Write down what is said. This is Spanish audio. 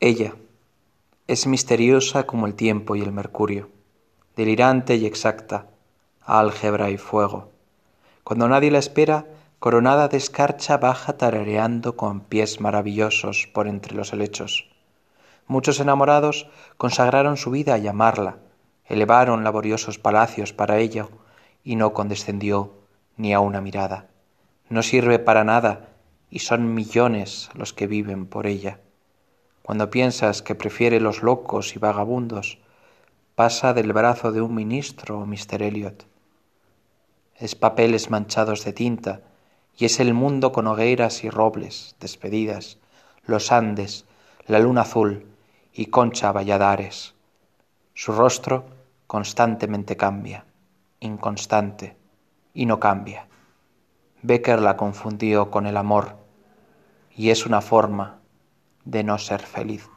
Ella es misteriosa como el tiempo y el mercurio, delirante y exacta, álgebra y fuego. Cuando nadie la espera, coronada de escarcha baja tarareando con pies maravillosos por entre los helechos. Muchos enamorados consagraron su vida a llamarla, elevaron laboriosos palacios para ella, y no condescendió ni a una mirada. No sirve para nada, y son millones los que viven por ella. Cuando piensas que prefiere los locos y vagabundos, pasa del brazo de un ministro Mr. Elliot. Es papeles manchados de tinta, y es el mundo con hogueras y robles, despedidas, los Andes, la luna azul y Concha Valladares. Su rostro constantemente cambia, inconstante, y no cambia. Becker la confundió con el amor, y es una forma de no ser feliz.